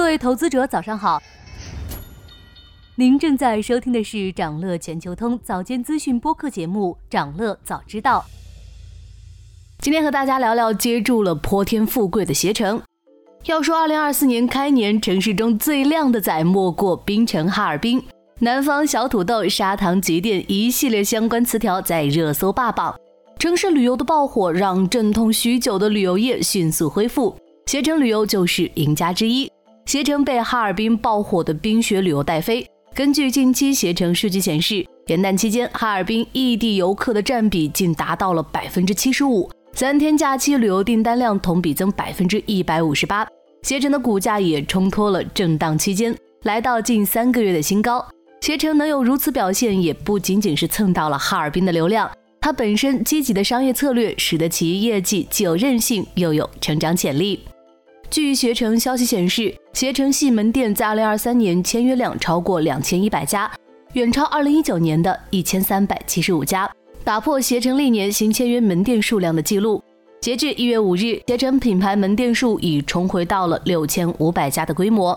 各位投资者，早上好。您正在收听的是长乐全球通早间资讯播客节目《长乐早知道》。今天和大家聊聊接住了泼天富贵的携程。要说二零二四年开年城市中最亮的仔，莫过冰城哈尔滨。南方小土豆、砂糖节点一系列相关词条在热搜霸榜。城市旅游的爆火，让阵痛许久的旅游业迅速恢复，携程旅游就是赢家之一。携程被哈尔滨爆火的冰雪旅游带飞。根据近期携程数据显示，元旦期间哈尔滨异地游客的占比竟达到了百分之七十五，三天假期旅游订单量同比增百分之一百五十八。携程的股价也冲脱了震荡区间，来到近三个月的新高。携程能有如此表现，也不仅仅是蹭到了哈尔滨的流量，它本身积极的商业策略使得其业绩既有韧性，又有成长潜力。据携程消息显示，携程系门店在2023年签约量超过2100家，远超2019年的一千三百七十五家，打破携程历年新签约门店数量的记录。截至一月五日，携程品牌门店数已重回到了六千五百家的规模，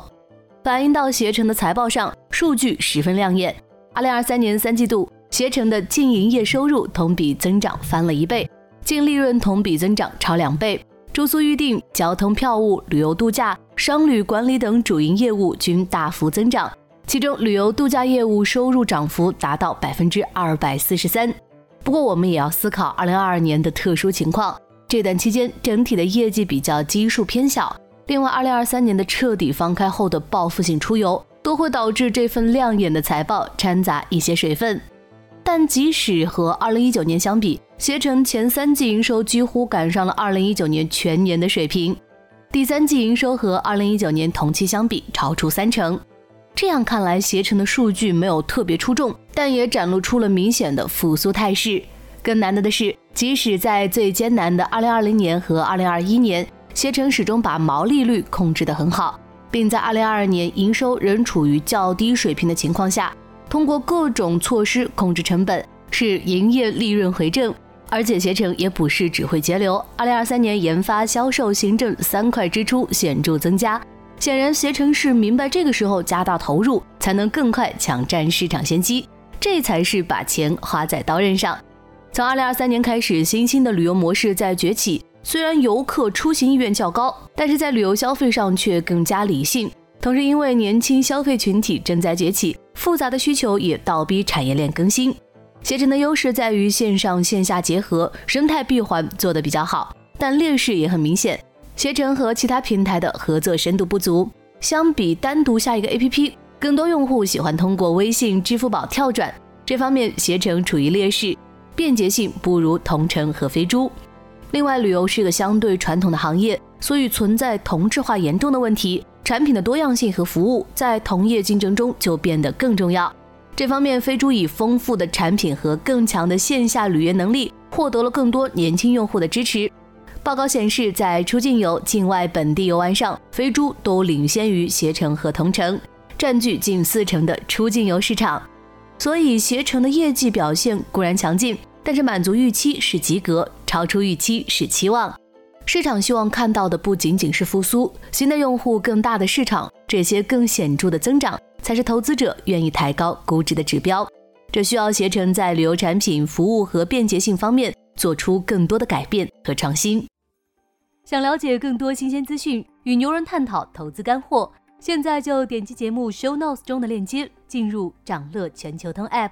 反映到携程的财报上，数据十分亮眼。2023年三季度，携程的净营业收入同比增长翻了一倍，净利润同比增长超两倍。住宿预订、交通票务、旅游度假、商旅管理等主营业务均大幅增长，其中旅游度假业务收入涨幅达到百分之二百四十三。不过，我们也要思考二零二二年的特殊情况，这段期间整体的业绩比较基数偏小。另外，二零二三年的彻底放开后的报复性出游，都会导致这份亮眼的财报掺杂一些水分。但即使和二零一九年相比，携程前三季营收几乎赶上了二零一九年全年的水平，第三季营收和二零一九年同期相比超出三成。这样看来，携程的数据没有特别出众，但也展露出了明显的复苏态势。更难得的是，即使在最艰难的二零二零年和二零二一年，携程始终把毛利率控制得很好，并在二零二二年营收仍处于较低水平的情况下。通过各种措施控制成本，使营业利润回正，而且携程也不是只会节流。二零二三年研发、销售、行政三块支出显著增加，显然携程是明白这个时候加大投入，才能更快抢占市场先机，这才是把钱花在刀刃上。从二零二三年开始，新兴的旅游模式在崛起，虽然游客出行意愿较高，但是在旅游消费上却更加理性。同时，因为年轻消费群体正在崛起，复杂的需求也倒逼产业链更新。携程的优势在于线上线下结合，生态闭环做得比较好，但劣势也很明显。携程和其他平台的合作深度不足，相比单独下一个 APP，更多用户喜欢通过微信、支付宝跳转，这方面携程处于劣势，便捷性不如同城和飞猪。另外，旅游是个相对传统的行业，所以存在同质化严重的问题。产品的多样性和服务在同业竞争中就变得更重要。这方面，飞猪以丰富的产品和更强的线下履约能力，获得了更多年轻用户的支持。报告显示，在出境游、境外本地游玩上，飞猪都领先于携程和同城，占据近四成的出境游市场。所以，携程的业绩表现固然强劲，但是满足预期是及格，超出预期是期望。市场希望看到的不仅仅是复苏、新的用户、更大的市场，这些更显著的增长才是投资者愿意抬高估值的指标。这需要携程在旅游产品、服务和便捷性方面做出更多的改变和创新。想了解更多新鲜资讯，与牛人探讨投资干货，现在就点击节目 show notes 中的链接，进入掌乐全球通 app。